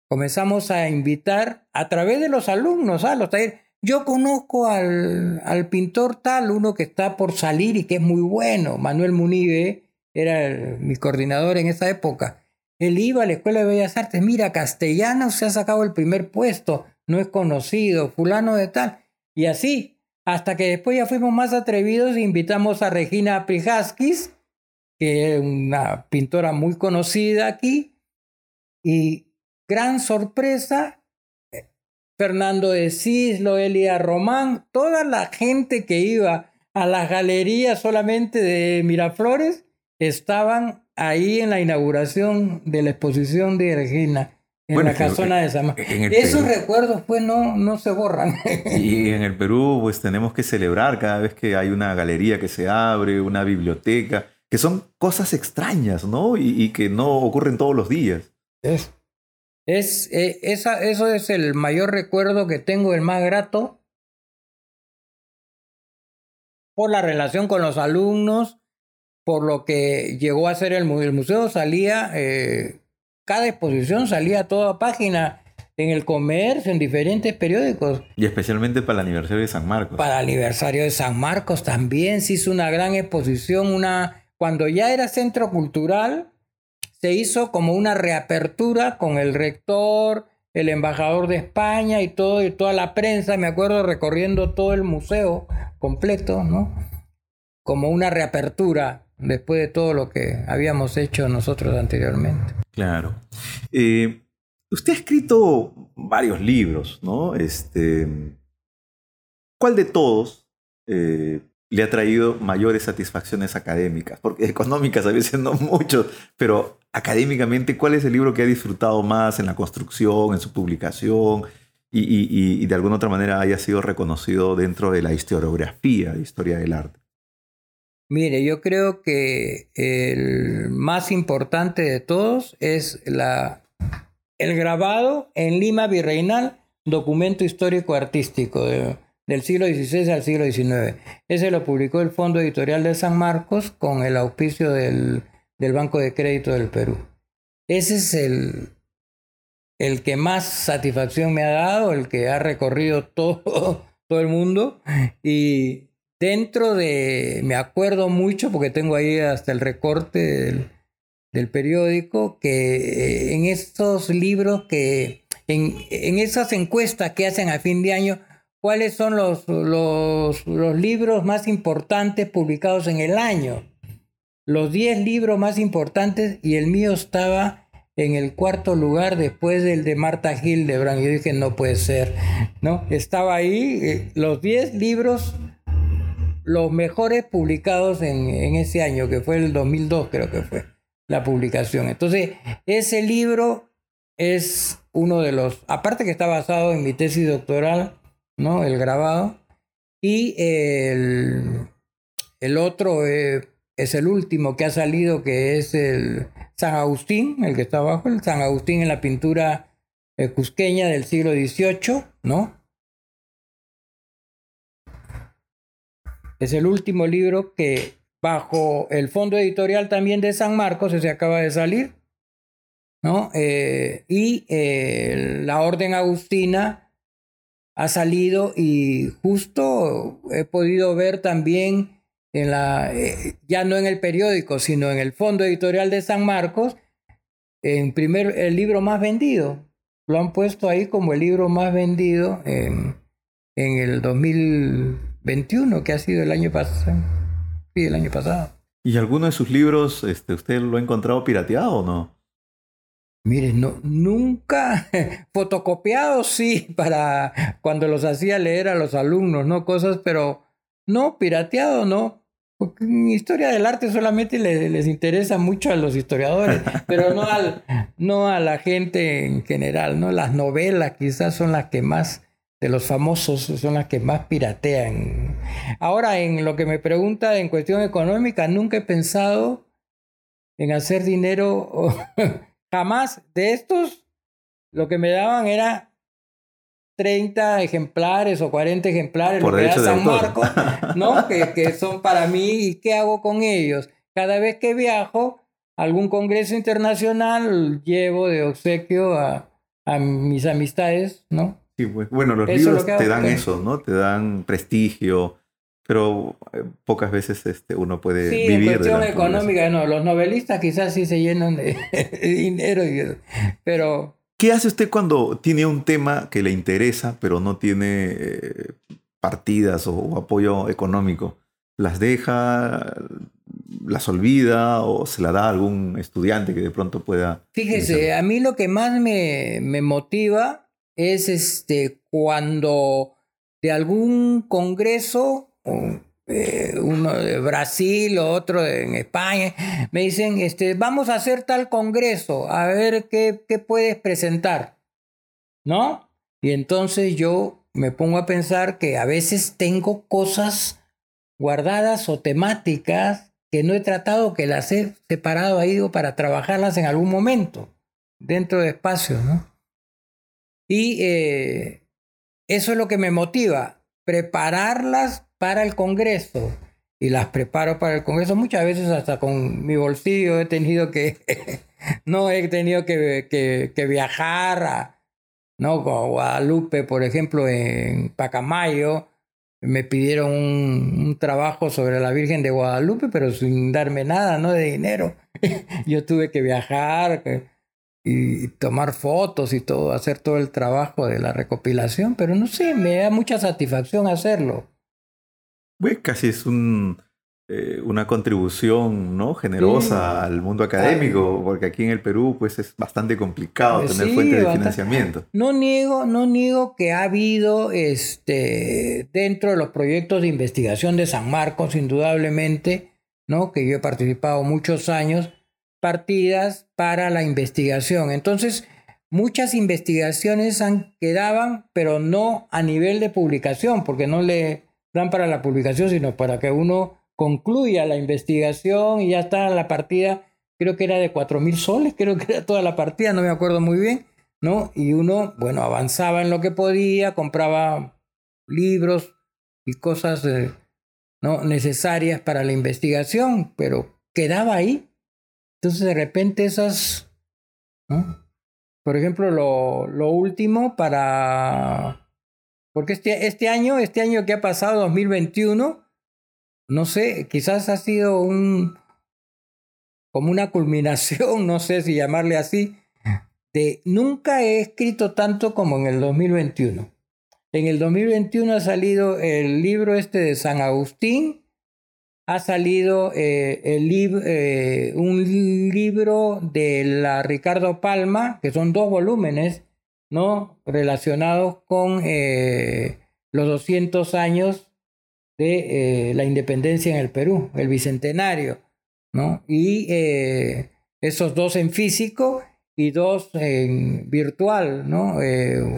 [SPEAKER 3] Comenzamos a invitar a través de los alumnos a los talleres. Yo conozco al, al pintor tal, uno que está por salir y que es muy bueno, Manuel Munive, era mi coordinador en esa época. Él iba a la Escuela de Bellas Artes, mira, castellano se ha sacado el primer puesto, no es conocido, fulano de tal. Y así, hasta que después ya fuimos más atrevidos e invitamos a Regina Prijaskis, que es una pintora muy conocida aquí, y gran sorpresa, Fernando de Cislo, Elia Román, toda la gente que iba a las galerías solamente de Miraflores estaban ahí en la inauguración de la exposición de Regina en la casona de Sama. Esos recuerdos pues no, no se borran.
[SPEAKER 2] Y en el Perú pues tenemos que celebrar cada vez que hay una galería que se abre, una biblioteca, que son cosas extrañas, ¿no? Y, que no ocurren todos los días.
[SPEAKER 3] Es, es eh, esa, eso es el mayor recuerdo que tengo, el más grato, por la relación con los alumnos, por lo que llegó a ser el, el museo, salía... Eh, cada exposición salía a toda página en el comercio, en diferentes periódicos.
[SPEAKER 2] Y especialmente para el aniversario de San Marcos.
[SPEAKER 3] Para el aniversario de San Marcos también se hizo una gran exposición, una cuando ya era centro cultural, se hizo como una reapertura con el rector, el embajador de España y todo y toda la prensa, me acuerdo recorriendo todo el museo completo, ¿no? Como una reapertura después de todo lo que habíamos hecho nosotros anteriormente.
[SPEAKER 2] Claro. Eh, usted ha escrito varios libros, ¿no? Este, ¿Cuál de todos eh, le ha traído mayores satisfacciones académicas? Porque económicas a veces no mucho, pero académicamente, ¿cuál es el libro que ha disfrutado más en la construcción, en su publicación y, de alguna otra manera haya sido reconocido dentro de la historiografía de historia del arte?
[SPEAKER 3] Mire, yo creo que el más importante de todos es la, el grabado en Lima Virreinal, documento histórico artístico del siglo XVI al siglo XIX. Ese lo publicó el Fondo Editorial de San Marcos con el auspicio del del Banco de Crédito del Perú. Ese es el, el que más satisfacción me ha dado, el que ha recorrido todo, todo el mundo. Y dentro de, me acuerdo mucho, porque tengo ahí hasta el recorte del, periódico, que eh, en estos libros que, en, en, esas encuestas que hacen a fin de año, cuáles son los, los, los libros más importantes publicados en el año los 10 libros más importantes y el mío estaba en el cuarto lugar después del de Marta Hildebrand. Yo dije, no puede ser, ¿no? Estaba ahí, eh, los 10 libros, los mejores publicados en, en, ese año, que fue el 2002 creo que fue la publicación. Entonces, ese libro es uno de los, aparte que está basado en mi tesis doctoral, ¿no? El grabado, y el, el otro... Eh, es el último que ha salido, que es el San Agustín, el que está abajo, el San Agustín en la pintura eh, cusqueña del siglo XVIII, ¿no? Es el último libro que bajo el fondo editorial también de San Marcos, se acaba de salir, ¿no? Eh, y eh, la Orden Agustina ha salido y justo he podido ver también en la, eh, ya no en el periódico, sino en el fondo editorial de San Marcos, en primer, el libro más vendido. Lo han puesto ahí como el libro más vendido en, en el 2021, que ha sido el año pasado. Sí, el año pasado.
[SPEAKER 2] ¿Y alguno de sus libros, este, usted lo ha encontrado pirateado o no?
[SPEAKER 3] Mire, no, nunca fotocopiado, sí, para cuando los hacía leer a los alumnos, ¿no? Cosas, pero no, pirateado, no. Porque en historia del arte solamente les, interesa mucho a los historiadores, pero no, al, no a la gente en general, ¿no? Las novelas quizás son las que más, de los famosos, son las que más piratean. Ahora, en lo que me pregunta en cuestión económica, nunca he pensado en hacer dinero, jamás. De estos, lo que me daban era 30 ejemplares o 40 ejemplares,
[SPEAKER 2] Por
[SPEAKER 3] lo
[SPEAKER 2] San
[SPEAKER 3] Marcos, ¿no? que, que son para mí y qué hago con ellos. Cada vez que viajo a algún congreso internacional, llevo de obsequio a, a mis amistades, ¿no?
[SPEAKER 2] Sí, pues, bueno, los libros te dan eso, ¿no? Te dan prestigio, pero eh, pocas veces este, uno puede
[SPEAKER 3] sí,
[SPEAKER 2] vivir.
[SPEAKER 3] en cuestión económica, no. Los novelistas quizás sí se llenan de, dinero, pero
[SPEAKER 2] ¿Qué hace usted cuando tiene un tema que le interesa, pero no tiene eh, partidas o, apoyo económico? ¿Las deja, las olvida o se la da a algún estudiante que de pronto pueda...
[SPEAKER 3] Fíjese, a mí lo que más me, me motiva es este, cuando de algún congreso eh, uno de Brasil, otro en España, me dicen, este, vamos a hacer tal congreso, a ver qué, qué puedes presentar, ¿no? Y entonces yo me pongo a pensar que a veces tengo cosas guardadas o temáticas que no he tratado, que las he separado ahí para trabajarlas en algún momento, dentro de espacios, ¿no? Y eh, eso es lo que me motiva, prepararlas para el Congreso y las preparo para el Congreso. Muchas veces hasta con mi bolsillo he tenido que, no he tenido que, que, viajar a, ¿no? Guadalupe, por ejemplo, en Pacamayo. Me pidieron un, trabajo sobre la Virgen de Guadalupe, pero sin darme nada, ¿no? De dinero. Yo tuve que viajar y tomar fotos y todo, hacer todo el trabajo de la recopilación, pero no sé, me da mucha satisfacción hacerlo.
[SPEAKER 2] Pues casi es un, eh, una contribución ¿no? generosa al mundo académico, porque aquí en el Perú pues es bastante complicado pues tener fuentes de financiamiento.
[SPEAKER 3] No niego, no niego que ha habido este, dentro de los proyectos de investigación de San Marcos, indudablemente, ¿no? que yo he participado muchos años, partidas para la investigación. Entonces, muchas investigaciones han, quedaban, pero no a nivel de publicación, porque no le dan para la publicación, sino para que uno concluya la investigación y ya está la partida, creo que era de cuatro mil soles, creo que era toda la partida, no me acuerdo muy bien, ¿no? Y uno, bueno, avanzaba en lo que podía, compraba libros y cosas eh, ¿no? necesarias para la investigación, pero quedaba ahí. Entonces de repente esas, por ejemplo, lo, lo, último para, porque este, este año, este año que ha pasado, 2021, no sé, quizás ha sido un, como una culminación, no sé si llamarle así, de nunca he escrito tanto como en el 2021. En el 2021 ha salido el libro este de San Agustín, ha salido eh, el eh, un libro de la Ricardo Palma, que son dos volúmenes, ¿no? Relacionados con eh, los 200 años de la independencia en el Perú, el bicentenario, ¿no? Y esos dos en físico y dos en virtual, ¿no?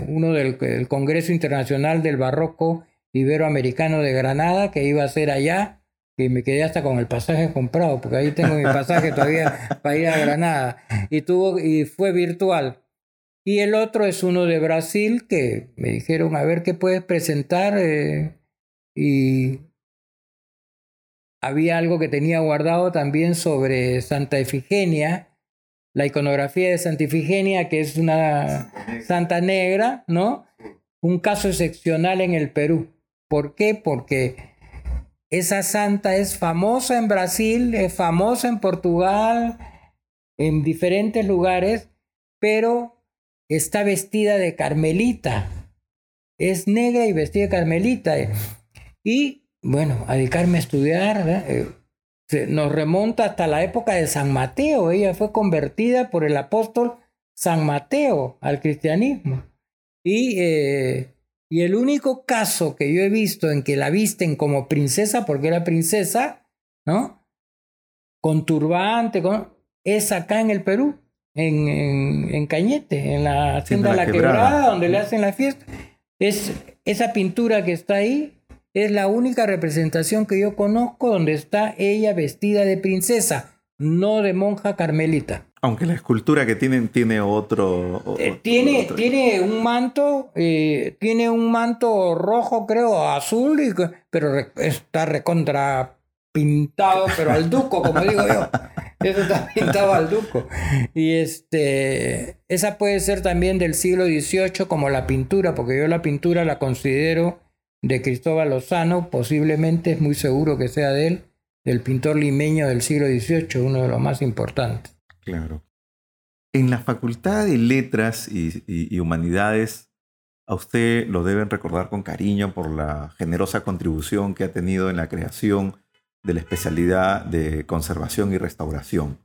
[SPEAKER 3] Uno del Congreso Internacional del Barroco Iberoamericano de Granada, que iba a ser allá, y me quedé hasta con el pasaje comprado, porque ahí tengo mi pasaje todavía para ir a Granada, y, tuvo, y fue virtual. Y el otro es uno de Brasil, que me dijeron, a ver qué puedes presentar, eh, y había algo que tenía guardado también sobre Santa Efigenia, la iconografía de Santa Ifigenia, que es una santa negra, ¿no? Un caso excepcional en el Perú. ¿Por qué? Porque esa santa es famosa en Brasil, es famosa en Portugal, en diferentes lugares, pero está vestida de carmelita. Es negra y vestida de carmelita. Y bueno, a dedicarme a estudiar, ¿verdad? nos remonta hasta la época de San Mateo. Ella fue convertida por el apóstol San Mateo al cristianismo. Y, eh, y el único caso que yo he visto en que la visten como princesa, porque era princesa, ¿no? Con turbante, es acá en el Perú, en, en, Cañete, en la hacienda de la, quebrada, donde le hacen la fiesta. Es esa pintura que está ahí, es la única representación que yo conozco donde está ella vestida de princesa, no de monja carmelita.
[SPEAKER 2] Aunque la escultura que tienen tiene otro.
[SPEAKER 3] Eh, tiene, tiene un manto, eh, tiene un manto rojo, creo, azul, pero está recontra pintado, pero al duco, como digo yo. Eso está pintado al duco. Y este, esa puede ser también del siglo XVIII como la pintura, porque yo la pintura la considero de Cristóbal Lozano, posiblemente es muy seguro que sea de él, del pintor limeño del siglo XVIII, uno de los más importantes.
[SPEAKER 2] Claro. En la Facultad de Letras y, Humanidades, a usted lo deben recordar con cariño por la generosa contribución que ha tenido en la creación de la especialidad de conservación y restauración.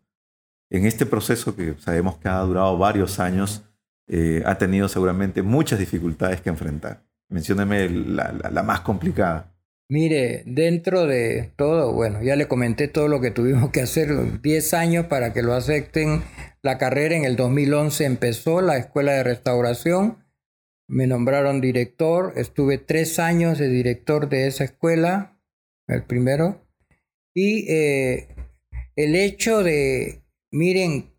[SPEAKER 2] En este proceso que sabemos que ha durado varios años, eh, ha tenido seguramente muchas dificultades que enfrentar. Mencióneme la, más complicada.
[SPEAKER 3] Mire, dentro de todo, bueno, ya le comenté todo lo que tuvimos que hacer, 10 años para que lo acepten la carrera. En el 2011 empezó la escuela de restauración, me nombraron director, estuve tres años de director de esa escuela, el primero, y eh, el hecho de, miren,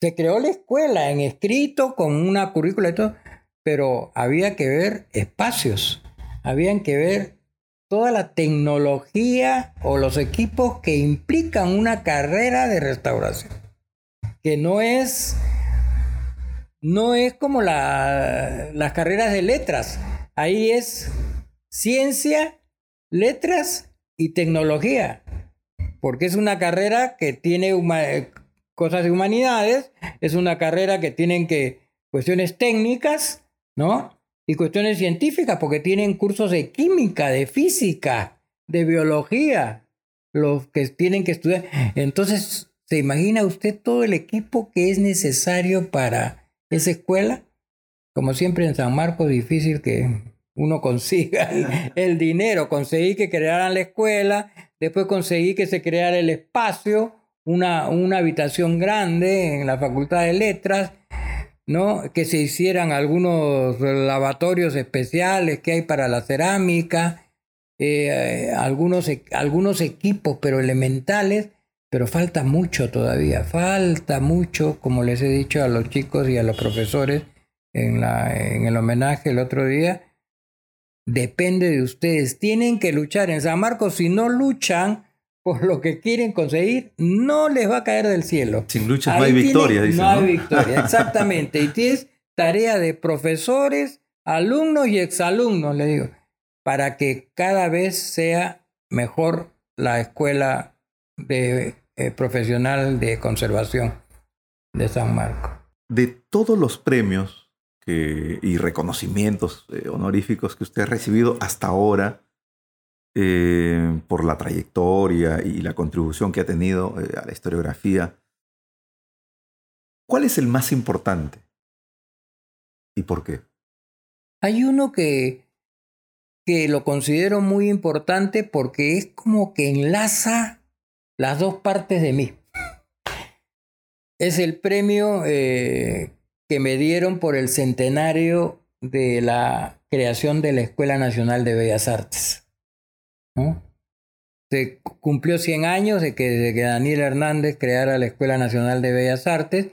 [SPEAKER 3] se creó la escuela en escrito con una currícula y todo, pero había que ver espacios, habían que ver toda la tecnología o los equipos que implican una carrera de restauración, que no es, no es como las carreras de letras, ahí es ciencia, letras y tecnología, porque es una carrera que tiene cosas de humanidades, es una carrera que tienen que cuestiones técnicas, ¿no? Y cuestiones científicas, porque tienen cursos de química, de física, de biología, los que tienen que estudiar. Entonces, ¿se imagina usted todo el equipo que es necesario para esa escuela? Como siempre en San Marcos, difícil que uno consiga el, dinero. Conseguí que crearan la escuela, después conseguí que se creara el espacio, una, una habitación grande en la Facultad de Letras, ¿no? que se hicieran algunos lavatorios especiales que hay para la cerámica, eh, algunos, e, algunos equipos, pero elementales, pero falta mucho todavía, falta mucho, como les he dicho a los chicos y a los profesores en, la, en el homenaje el otro día, depende de ustedes, tienen que luchar en San Marcos, si no luchan, por lo que quieren conseguir, no les va a caer del cielo.
[SPEAKER 2] Sin lucha no hay victoria,
[SPEAKER 3] No hay victoria, exactamente. y tienes tarea de profesores, alumnos y exalumnos, le digo, para que cada vez sea mejor la escuela de, eh, profesional de conservación de San Marcos.
[SPEAKER 2] De todos los premios y reconocimientos eh, honoríficos que usted ha recibido hasta ahora, eh, por la trayectoria y la contribución que ha tenido eh, a la historiografía. ¿Cuál es el más importante? ¿Y por qué?
[SPEAKER 3] Hay uno que, que lo considero muy importante porque es como que enlaza las dos partes de mí. Es el premio eh, que me dieron por el centenario de la creación de la Escuela Nacional de Bellas Artes. Se cumplió 100 años de que, Daniel Hernández creara la Escuela Nacional de Bellas Artes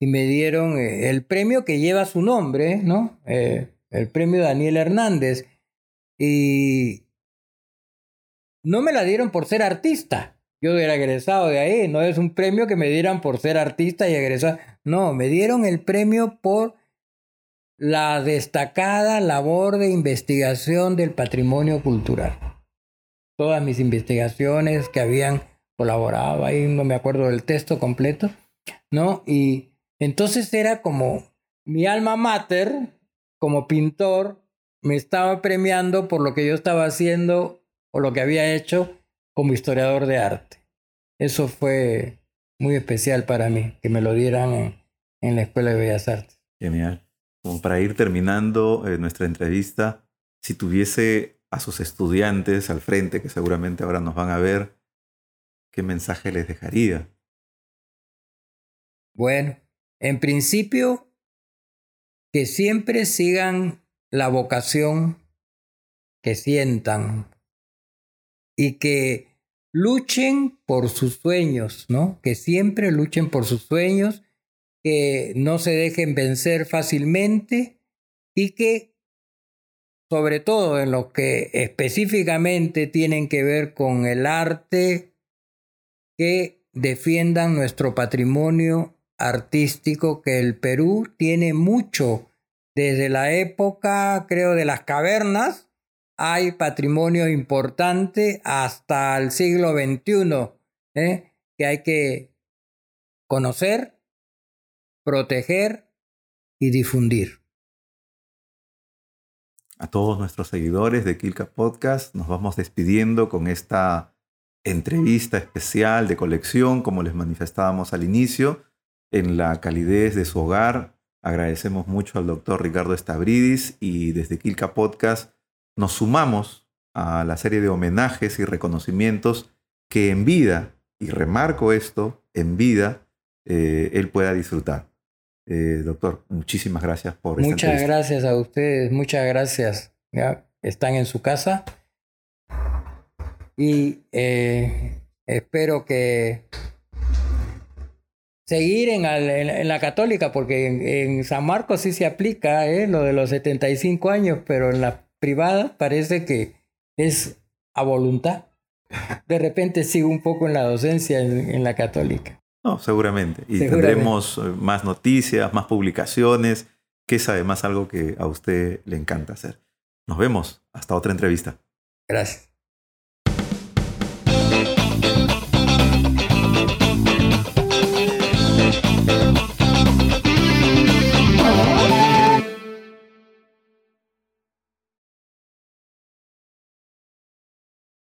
[SPEAKER 3] y me dieron eh, el premio que lleva su nombre, ¿no? Eh, el premio Daniel Hernández. Y no me la dieron por ser artista. Yo era egresado de ahí, no es un premio que me dieran por ser artista y egresado. No, me dieron el premio por la destacada labor de investigación del patrimonio cultural todas mis investigaciones que habían colaborado, ahí no me acuerdo del texto completo, ¿no? Y entonces era como mi alma mater, como pintor, me estaba premiando por lo que yo estaba haciendo o lo que había hecho como historiador de arte. Eso fue muy especial para mí, que me lo dieran en, la Escuela de Bellas Artes.
[SPEAKER 2] Genial. Como para ir terminando eh, nuestra entrevista, si tuviese a sus estudiantes al frente, que seguramente ahora nos van a ver, ¿qué mensaje les dejaría?
[SPEAKER 3] Bueno, en principio, que siempre sigan la vocación que sientan y que luchen por sus sueños, ¿no? Que siempre luchen por sus sueños, que no se dejen vencer fácilmente y que sobre todo en los que específicamente tienen que ver con el arte, que defiendan nuestro patrimonio artístico, que el Perú tiene mucho. Desde la época, creo, de las cavernas, hay patrimonio importante hasta el siglo XXI, ¿eh? que hay que conocer, proteger y difundir.
[SPEAKER 2] A todos nuestros seguidores de Kilka Podcast nos vamos despidiendo con esta entrevista especial de colección, como les manifestábamos al inicio, en la calidez de su hogar. Agradecemos mucho al doctor Ricardo Estabridis y desde Kilka Podcast nos sumamos a la serie de homenajes y reconocimientos que en vida, y remarco esto, en vida, eh, él pueda disfrutar. Eh, doctor, muchísimas gracias por
[SPEAKER 3] Muchas gracias a ustedes, muchas gracias. ¿ya? Están en su casa y eh, espero que seguir en, en, la católica, porque en, San Marcos sí se aplica ¿eh? lo de los 75 años, pero en la privada parece que es a voluntad. De repente sigo un poco en la docencia en la católica.
[SPEAKER 2] No, seguramente. Y tendremos eh, más noticias, más publicaciones, que es además algo que a usted le encanta hacer. Nos vemos. Hasta otra entrevista.
[SPEAKER 3] Gracias.